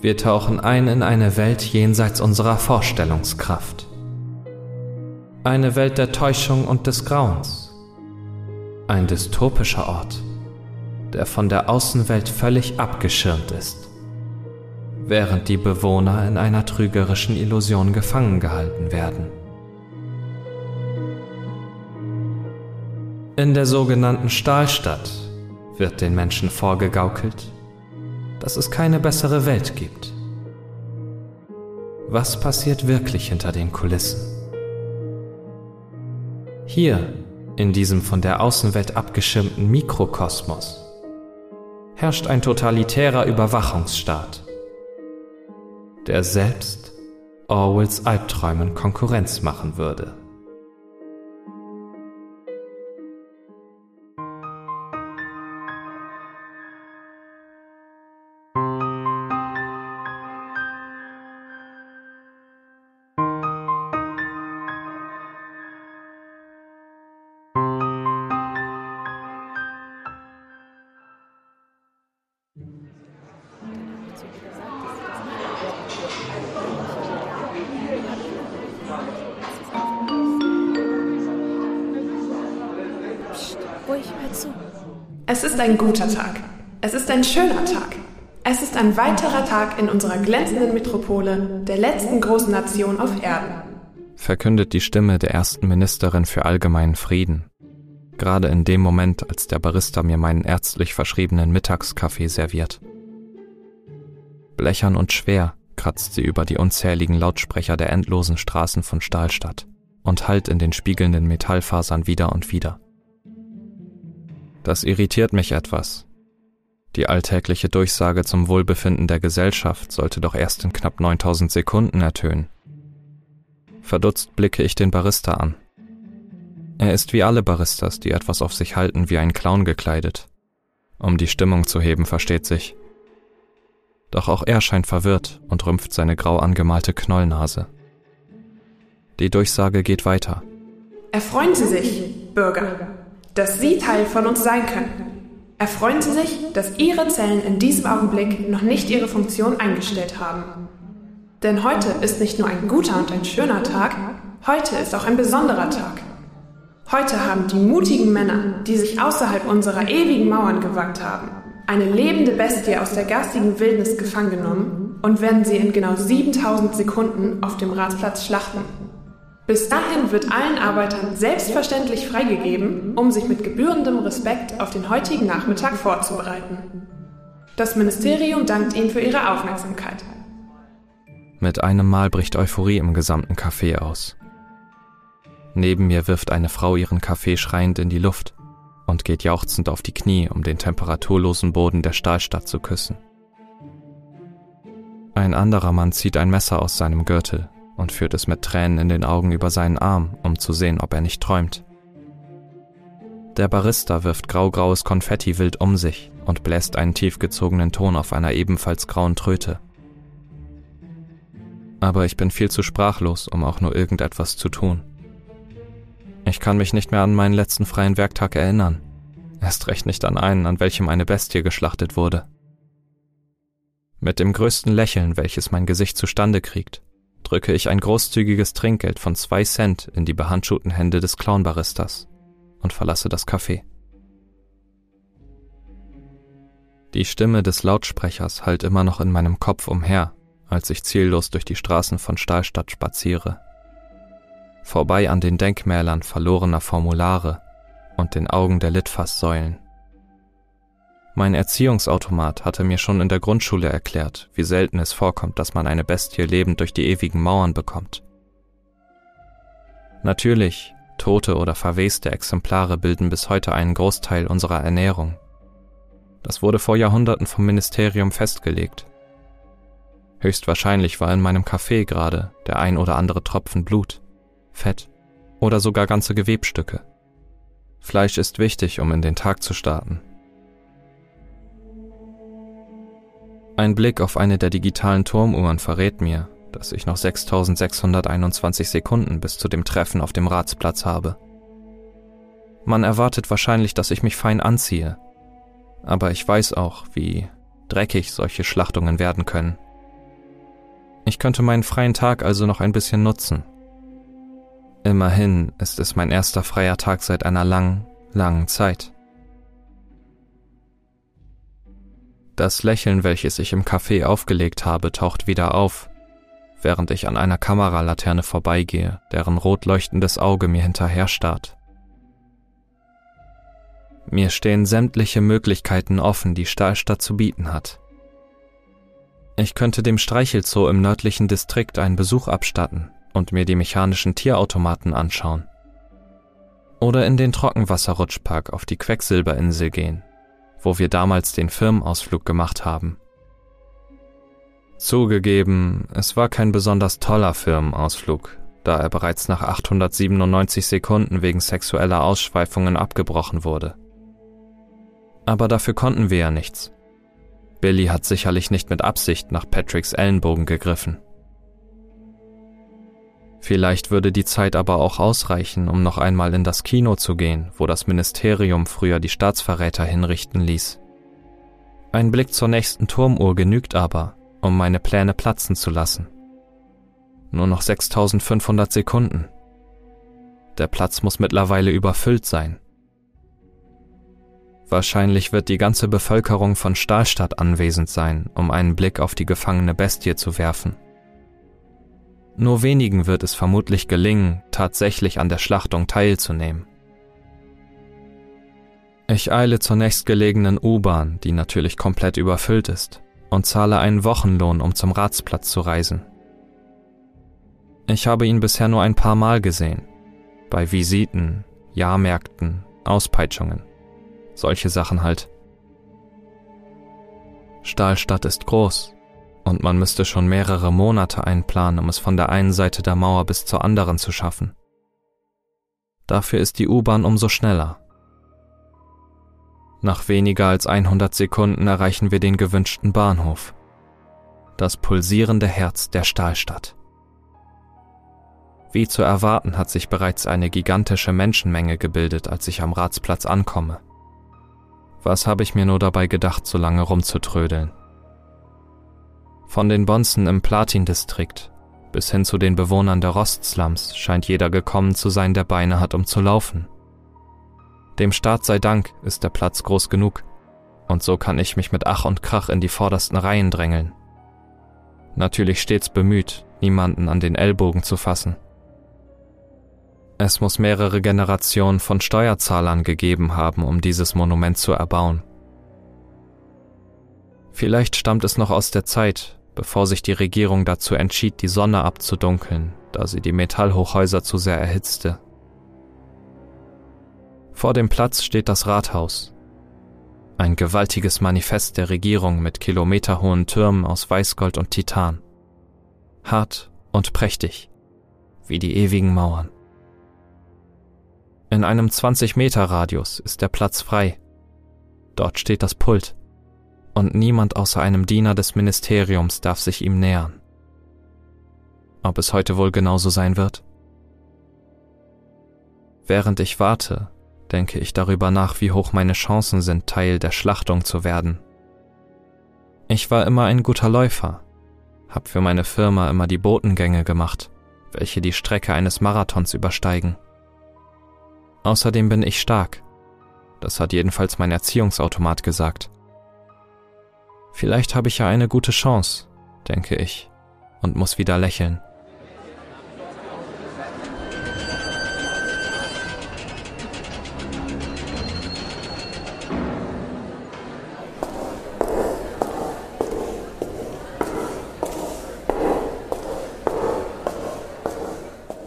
Wir tauchen ein in eine Welt jenseits unserer Vorstellungskraft. Eine Welt der Täuschung und des Grauens. Ein dystopischer Ort, der von der Außenwelt völlig abgeschirmt ist, während die Bewohner in einer trügerischen Illusion gefangen gehalten werden. In der sogenannten Stahlstadt wird den Menschen vorgegaukelt, dass es keine bessere Welt gibt. Was passiert wirklich hinter den Kulissen? Hier, in diesem von der Außenwelt abgeschirmten Mikrokosmos, herrscht ein totalitärer Überwachungsstaat, der selbst Orwells Albträumen Konkurrenz machen würde. Es ist ein guter Tag. Es ist ein schöner Tag. Es ist ein weiterer Tag in unserer glänzenden Metropole, der letzten großen Nation auf Erden. Verkündet die Stimme der ersten Ministerin für allgemeinen Frieden. Gerade in dem Moment, als der Barista mir meinen ärztlich verschriebenen Mittagskaffee serviert. Blechern und schwer kratzt sie über die unzähligen Lautsprecher der endlosen Straßen von Stahlstadt und hallt in den spiegelnden Metallfasern wieder und wieder. Das irritiert mich etwas. Die alltägliche Durchsage zum Wohlbefinden der Gesellschaft sollte doch erst in knapp 9000 Sekunden ertönen. Verdutzt blicke ich den Barista an. Er ist wie alle Baristas, die etwas auf sich halten, wie ein Clown gekleidet. Um die Stimmung zu heben, versteht sich. Doch auch er scheint verwirrt und rümpft seine grau angemalte Knollnase. Die Durchsage geht weiter. Erfreuen Sie sich, Bürger, dass Sie Teil von uns sein können. Erfreuen Sie sich, dass Ihre Zellen in diesem Augenblick noch nicht ihre Funktion eingestellt haben. Denn heute ist nicht nur ein guter und ein schöner Tag, heute ist auch ein besonderer Tag. Heute haben die mutigen Männer, die sich außerhalb unserer ewigen Mauern gewagt haben, eine lebende Bestie aus der garstigen Wildnis gefangen genommen und werden sie in genau 7000 Sekunden auf dem Ratsplatz schlachten. Bis dahin wird allen Arbeitern selbstverständlich freigegeben, um sich mit gebührendem Respekt auf den heutigen Nachmittag vorzubereiten. Das Ministerium dankt Ihnen für Ihre Aufmerksamkeit. Mit einem Mal bricht Euphorie im gesamten Café aus. Neben mir wirft eine Frau ihren Kaffee schreiend in die Luft und geht jauchzend auf die Knie, um den temperaturlosen Boden der Stahlstadt zu küssen. Ein anderer Mann zieht ein Messer aus seinem Gürtel und führt es mit Tränen in den Augen über seinen Arm, um zu sehen, ob er nicht träumt. Der Barista wirft graugraues Konfetti wild um sich und bläst einen tiefgezogenen Ton auf einer ebenfalls grauen Tröte. Aber ich bin viel zu sprachlos, um auch nur irgendetwas zu tun. Ich kann mich nicht mehr an meinen letzten freien Werktag erinnern. Erst recht nicht an einen, an welchem eine Bestie geschlachtet wurde. Mit dem größten Lächeln, welches mein Gesicht zustande kriegt, drücke ich ein großzügiges Trinkgeld von zwei Cent in die behandschuhten Hände des Clownbaristas und verlasse das Café. Die Stimme des Lautsprechers hallt immer noch in meinem Kopf umher, als ich ziellos durch die Straßen von Stahlstadt spaziere. Vorbei an den Denkmälern verlorener Formulare und den Augen der Litfaßsäulen. Mein Erziehungsautomat hatte mir schon in der Grundschule erklärt, wie selten es vorkommt, dass man eine Bestie lebend durch die ewigen Mauern bekommt. Natürlich, tote oder verweste Exemplare bilden bis heute einen Großteil unserer Ernährung. Das wurde vor Jahrhunderten vom Ministerium festgelegt. Höchstwahrscheinlich war in meinem Kaffee gerade der ein oder andere Tropfen Blut, Fett oder sogar ganze Gewebstücke. Fleisch ist wichtig, um in den Tag zu starten. Ein Blick auf eine der digitalen Turmuhren verrät mir, dass ich noch 6621 Sekunden bis zu dem Treffen auf dem Ratsplatz habe. Man erwartet wahrscheinlich, dass ich mich fein anziehe, aber ich weiß auch, wie dreckig solche Schlachtungen werden können, Ich könnte meinen freien Tag also noch ein bisschen nutzen. Immerhin ist es mein erster freier Tag seit einer langen, langen Zeit. Das Lächeln, welches ich im Café aufgelegt habe, taucht wieder auf, während ich an einer Kameralaterne vorbeigehe, deren rot leuchtendes Auge mir hinterher starrt. Mir stehen sämtliche Möglichkeiten offen, die Stahlstadt zu bieten hat. Ich könnte dem Streichelzoo im nördlichen Distrikt einen Besuch abstatten und mir die mechanischen Tierautomaten anschauen. Oder in den Trockenwasserrutschpark auf die Quecksilberinsel gehen, wo wir damals den Firmenausflug gemacht haben. Zugegeben, es war kein besonders toller Firmenausflug, da er bereits nach 897 Sekunden wegen sexueller Ausschweifungen abgebrochen wurde. Aber dafür konnten wir ja nichts. Billy hat sicherlich nicht mit Absicht nach Patricks Ellenbogen gegriffen. Vielleicht würde die Zeit aber auch ausreichen, um noch einmal in das Kino zu gehen, wo das Ministerium früher die Staatsverräter hinrichten ließ. Ein Blick zur nächsten Turmuhr genügt aber, um meine Pläne platzen zu lassen. Nur noch 6500 Sekunden. Der Platz muss mittlerweile überfüllt sein. Wahrscheinlich wird die ganze Bevölkerung von Stahlstadt anwesend sein, um einen Blick auf die gefangene Bestie zu werfen. Nur wenigen wird es vermutlich gelingen, tatsächlich an der Schlachtung teilzunehmen. Ich eile zur nächstgelegenen U-Bahn, die natürlich komplett überfüllt ist, und zahle einen Wochenlohn, um zum Ratsplatz zu reisen. Ich habe ihn bisher nur ein paar Mal gesehen, bei Visiten, Jahrmärkten, Auspeitschungen. Solche Sachen halt. Stahlstadt ist groß und man müsste schon mehrere Monate einplanen, um es von der einen Seite der Mauer bis zur anderen zu schaffen. Dafür ist die U-Bahn umso schneller. Nach weniger als 100 Sekunden erreichen wir den gewünschten Bahnhof. Das pulsierende Herz der Stahlstadt. Wie zu erwarten hat sich bereits eine gigantische Menschenmenge gebildet, als ich am Ratsplatz ankomme. Was habe ich mir nur dabei gedacht, so lange rumzutrödeln? Von den Bonzen im Platin-Distrikt bis hin zu den Bewohnern der Rostslums scheint jeder gekommen zu sein, der Beine hat, um zu laufen. Dem Staat sei Dank ist der Platz groß genug, und so kann ich mich mit Ach und Krach in die vordersten Reihen drängeln. Natürlich stets bemüht, niemanden an den Ellbogen zu fassen. Es muss mehrere Generationen von Steuerzahlern gegeben haben, um dieses Monument zu erbauen. Vielleicht stammt es noch aus der Zeit, bevor sich die Regierung dazu entschied, die Sonne abzudunkeln, da sie die Metallhochhäuser zu sehr erhitzte. Vor dem Platz steht das Rathaus. Ein gewaltiges Manifest der Regierung mit kilometerhohen Türmen aus Weißgold und Titan. Hart und prächtig, wie die ewigen Mauern. In einem 20-Meter-Radius ist der Platz frei. Dort steht das Pult. Und niemand außer einem Diener des Ministeriums darf sich ihm nähern. Ob es heute wohl genauso sein wird? Während ich warte, denke ich darüber nach, wie hoch meine Chancen sind, Teil der Schlachtung zu werden. Ich war immer ein guter Läufer, hab für meine Firma immer die Botengänge gemacht, welche die Strecke eines Marathons übersteigen. Außerdem bin ich stark. Das hat jedenfalls mein Erziehungsautomat gesagt. Vielleicht habe ich ja eine gute Chance, denke ich, und muss wieder lächeln.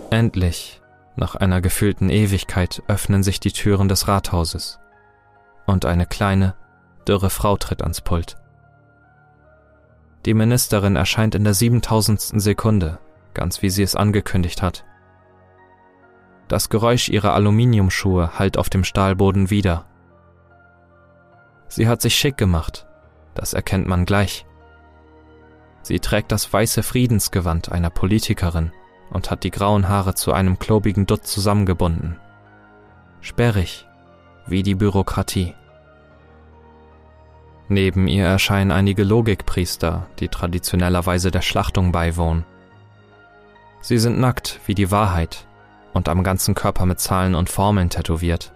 Endlich nach einer gefühlten Ewigkeit öffnen sich die Türen des Rathauses und eine kleine, dürre Frau tritt ans Pult. Die Ministerin erscheint in der siebentausendsten Sekunde, ganz wie sie es angekündigt hat. Das Geräusch ihrer Aluminiumschuhe hallt auf dem Stahlboden wieder. Sie hat sich schick gemacht, das erkennt man gleich. Sie trägt das weiße Friedensgewand einer Politikerin und hat die grauen Haare zu einem klobigen Dutt zusammengebunden. Sperrig, wie die Bürokratie. Neben ihr erscheinen einige Logikpriester, die traditionellerweise der Schlachtung beiwohnen. Sie sind nackt wie die Wahrheit und am ganzen Körper mit Zahlen und Formeln tätowiert.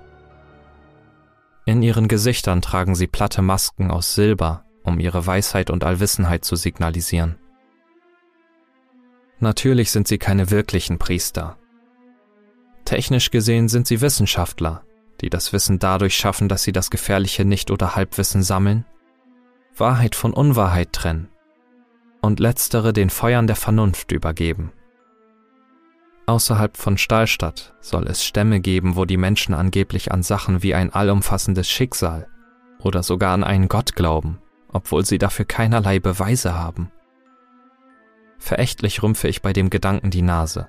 In ihren Gesichtern tragen sie platte Masken aus Silber, um ihre Weisheit und Allwissenheit zu signalisieren. Natürlich sind sie keine wirklichen Priester. Technisch gesehen sind sie Wissenschaftler, die das Wissen dadurch schaffen, dass sie das gefährliche Nicht- oder Halbwissen sammeln, Wahrheit von Unwahrheit trennen und letztere den Feuern der Vernunft übergeben. Außerhalb von Stahlstadt soll es Stämme geben, wo die Menschen angeblich an Sachen wie ein allumfassendes Schicksal oder sogar an einen Gott glauben, obwohl sie dafür keinerlei Beweise haben. Verächtlich rümpfe ich bei dem Gedanken die Nase.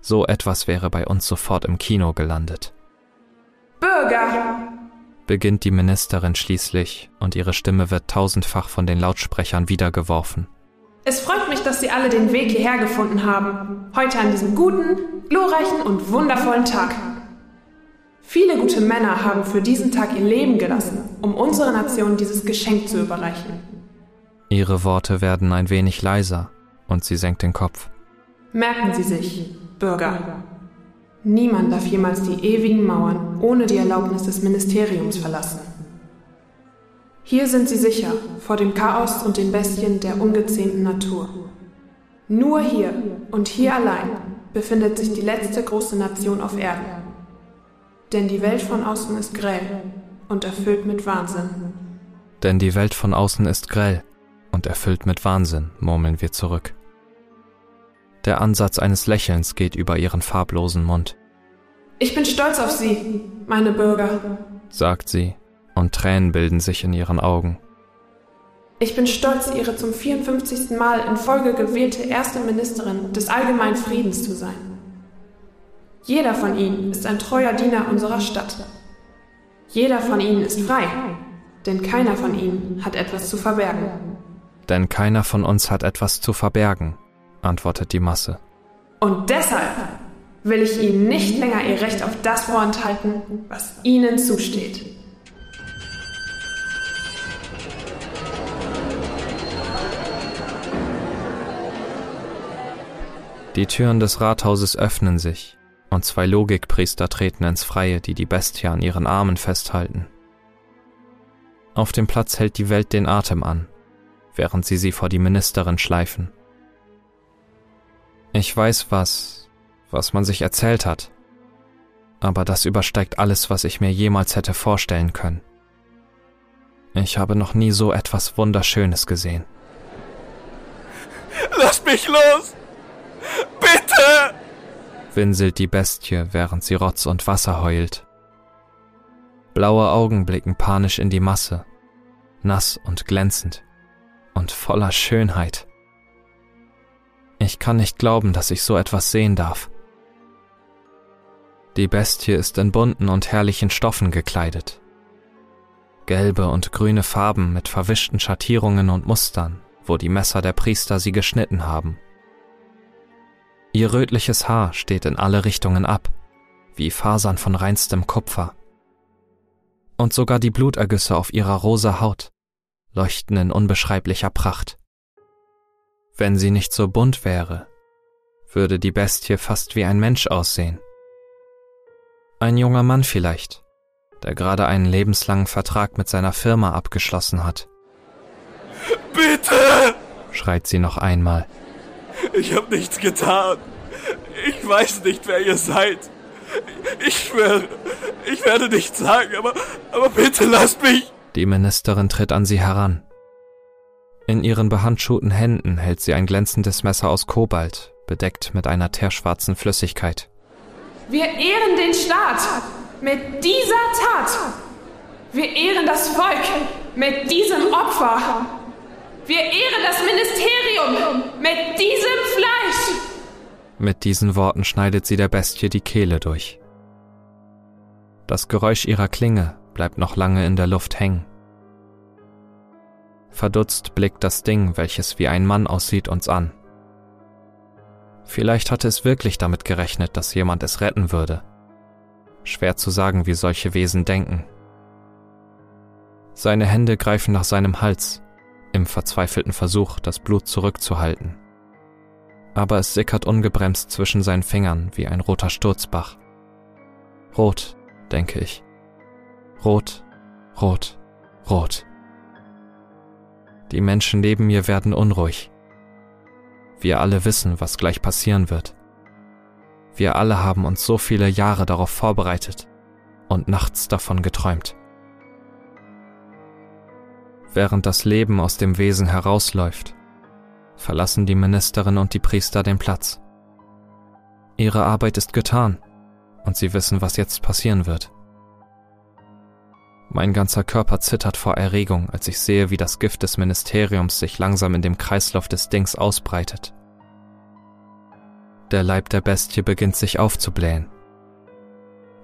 So etwas wäre bei uns sofort im Kino gelandet. Bürger! Beginnt die Ministerin schließlich, und ihre Stimme wird tausendfach von den Lautsprechern wiedergeworfen. Es freut mich, dass Sie alle den Weg hierher gefunden haben. Heute an diesem guten, glorreichen und wundervollen Tag. Viele gute Männer haben für diesen Tag ihr Leben gelassen, um unserer Nation dieses Geschenk zu überreichen. Ihre Worte werden ein wenig leiser und sie senkt den Kopf. Merken Sie sich, Bürger. Niemand darf jemals die ewigen Mauern ohne die Erlaubnis des Ministeriums verlassen. Hier sind sie sicher vor dem Chaos und den Bestien der ungezähmten Natur. Nur hier und hier allein befindet sich die letzte große Nation auf Erden. Denn die Welt von außen ist grell und erfüllt mit Wahnsinn. Denn die Welt von außen ist grell und erfüllt mit Wahnsinn, murmeln wir zurück. Der Ansatz eines Lächelns geht über ihren farblosen Mund. Ich bin stolz auf Sie, meine Bürger, sagt sie und Tränen bilden sich in ihren Augen. Ich bin stolz, Ihre zum 54. Mal in Folge gewählte erste Ministerin des allgemeinen Friedens zu sein. Jeder von Ihnen ist ein treuer Diener unserer Stadt. Jeder von Ihnen ist frei, denn keiner von Ihnen hat etwas zu verbergen. Denn keiner von uns hat etwas zu verbergen, antwortet die Masse. Und deshalb will ich Ihnen nicht länger Ihr Recht auf das vorenthalten, was Ihnen zusteht. Die Türen des Rathauses öffnen sich, und zwei Logikpriester treten ins Freie, die die Bestie an ihren Armen festhalten. Auf dem Platz hält die Welt den Atem an, während sie sie vor die Ministerin schleifen. Ich weiß was, was man sich erzählt hat, aber das übersteigt alles, was ich mir jemals hätte vorstellen können. Ich habe noch nie so etwas Wunderschönes gesehen. Lass mich los! Bitte! winselt die Bestie, während sie Rotz und Wasser heult. Blaue Augen blicken panisch in die Masse, nass und glänzend und voller Schönheit. Ich kann nicht glauben, dass ich so etwas sehen darf. Die Bestie ist in bunten und herrlichen Stoffen gekleidet. Gelbe und grüne Farben mit verwischten Schattierungen und Mustern, wo die Messer der Priester sie geschnitten haben. Ihr rötliches Haar steht in alle Richtungen ab, wie Fasern von reinstem Kupfer. Und sogar die Blutergüsse auf ihrer rosa Haut leuchten in unbeschreiblicher Pracht. Wenn sie nicht so bunt wäre, würde die Bestie fast wie ein Mensch aussehen. Ein junger Mann vielleicht, der gerade einen lebenslangen Vertrag mit seiner Firma abgeschlossen hat. Bitte! schreit sie noch einmal. Ich habe nichts getan. Ich weiß nicht, wer ihr seid. Ich schwöre, ich werde nichts sagen, aber, aber bitte lasst mich. Die Ministerin tritt an sie heran. In ihren behandschuhten Händen hält sie ein glänzendes Messer aus Kobalt, bedeckt mit einer teerschwarzen Flüssigkeit. Wir ehren den Staat mit dieser Tat. Wir ehren das Volk mit diesem Opfer. Wir ehren das Ministerium mit diesem Fleisch. Mit diesen Worten schneidet sie der Bestie die Kehle durch. Das Geräusch ihrer Klinge bleibt noch lange in der Luft hängen. Verdutzt blickt das Ding, welches wie ein Mann aussieht, uns an. Vielleicht hatte es wirklich damit gerechnet, dass jemand es retten würde. Schwer zu sagen, wie solche Wesen denken. Seine Hände greifen nach seinem Hals, im verzweifelten Versuch, das Blut zurückzuhalten. Aber es sickert ungebremst zwischen seinen Fingern wie ein roter Sturzbach. Rot, denke ich. Rot, rot, rot. Die Menschen neben mir werden unruhig. Wir alle wissen, was gleich passieren wird. Wir alle haben uns so viele Jahre darauf vorbereitet und nachts davon geträumt. Während das Leben aus dem Wesen herausläuft, verlassen die Ministerin und die Priester den Platz. Ihre Arbeit ist getan und sie wissen, was jetzt passieren wird. Mein ganzer Körper zittert vor Erregung, als ich sehe, wie das Gift des Ministeriums sich langsam in dem Kreislauf des Dings ausbreitet. Der Leib der Bestie beginnt sich aufzublähen.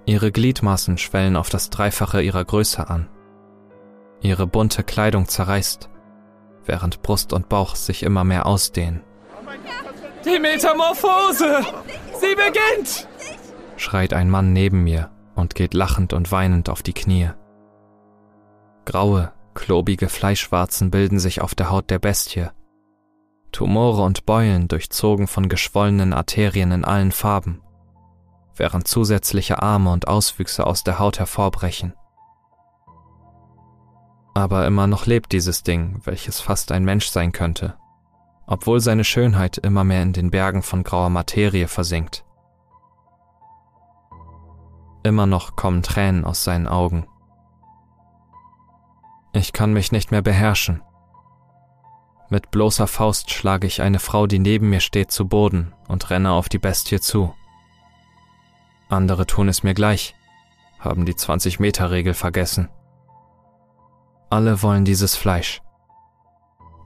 Ihre Gliedmaßen schwellen auf das Dreifache ihrer Größe an. Ihre bunte Kleidung zerreißt, während Brust und Bauch sich immer mehr ausdehnen. Die Metamorphose! Sie beginnt! schreit ein Mann neben mir und geht lachend und weinend auf die Knie. Graue, klobige Fleischwarzen bilden sich auf der Haut der Bestie. Tumore und Beulen durchzogen von geschwollenen Arterien in allen Farben, während zusätzliche Arme und Auswüchse aus der Haut hervorbrechen. Aber immer noch lebt dieses Ding, welches fast ein Mensch sein könnte, obwohl seine Schönheit immer mehr in den Bergen von grauer Materie versinkt. Immer noch kommen Tränen aus seinen Augen. Ich kann mich nicht mehr beherrschen. Mit bloßer Faust schlage ich eine Frau, die neben mir steht, zu Boden und renne auf die Bestie zu. Andere tun es mir gleich, haben die 20-Meter-Regel vergessen. Alle wollen dieses Fleisch.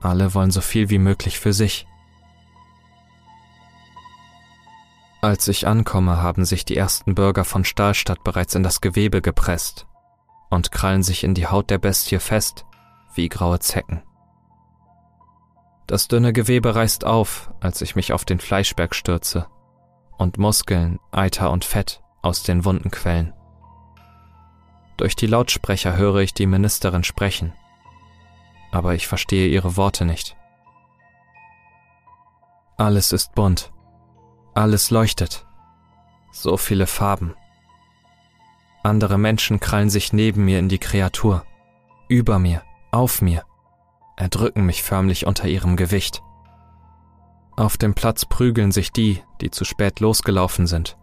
Alle wollen so viel wie möglich für sich. Als ich ankomme, haben sich die ersten Bürger von Stahlstadt bereits in das Gewebe gepresst und krallen sich in die Haut der Bestie fest, wie graue Zecken. Das dünne Gewebe reißt auf, als ich mich auf den Fleischberg stürze, und Muskeln, Eiter und Fett aus den Wunden quellen. Durch die Lautsprecher höre ich die Ministerin sprechen, aber ich verstehe ihre Worte nicht. Alles ist bunt, alles leuchtet, so viele Farben. Andere Menschen krallen sich neben mir in die Kreatur, über mir, auf mir, erdrücken mich förmlich unter ihrem Gewicht. Auf dem Platz prügeln sich die, die zu spät losgelaufen sind,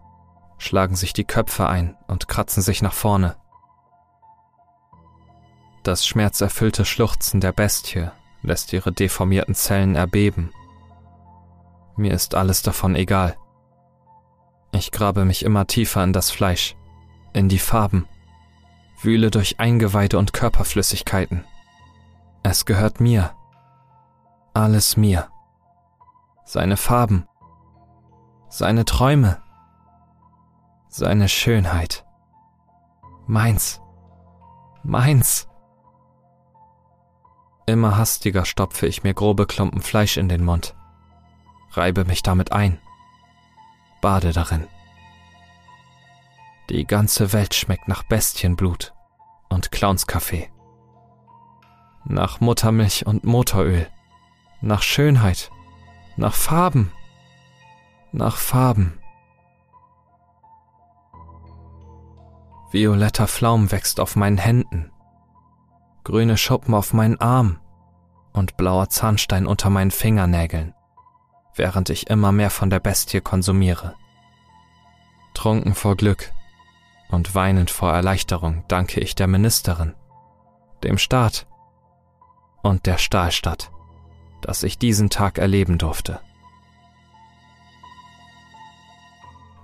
schlagen sich die Köpfe ein und kratzen sich nach vorne. Das schmerzerfüllte Schluchzen der Bestie lässt ihre deformierten Zellen erbeben. Mir ist alles davon egal. Ich grabe mich immer tiefer in das Fleisch, in die Farben, wühle durch Eingeweide und Körperflüssigkeiten. Es gehört mir. Alles mir. Seine Farben, seine Träume, seine Schönheit. Meins. Meins. Immer hastiger stopfe ich mir grobe Klumpen Fleisch in den Mund, reibe mich damit ein, bade darin. Die ganze Welt schmeckt nach Bestienblut und Clownskaffee. Nach Muttermilch und Motoröl. Nach Schönheit. Nach Farben. Nach Farben. Violetter Flaum wächst auf meinen Händen grüne Schuppen auf meinen Arm und blauer Zahnstein unter meinen Fingernägeln, während ich immer mehr von der Bestie konsumiere. Trunken vor Glück und weinend vor Erleichterung danke ich der Ministerin, dem Staat und der Stahlstadt, dass ich diesen Tag erleben durfte.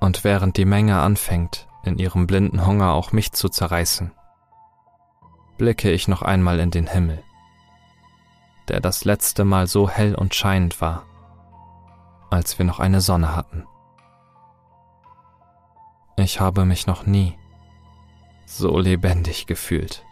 Und während die Menge anfängt, in ihrem blinden Hunger auch mich zu zerreißen, blicke ich noch einmal in den Himmel, der das letzte Mal so hell und scheinend war, als wir noch eine Sonne hatten. Ich habe mich noch nie so lebendig gefühlt.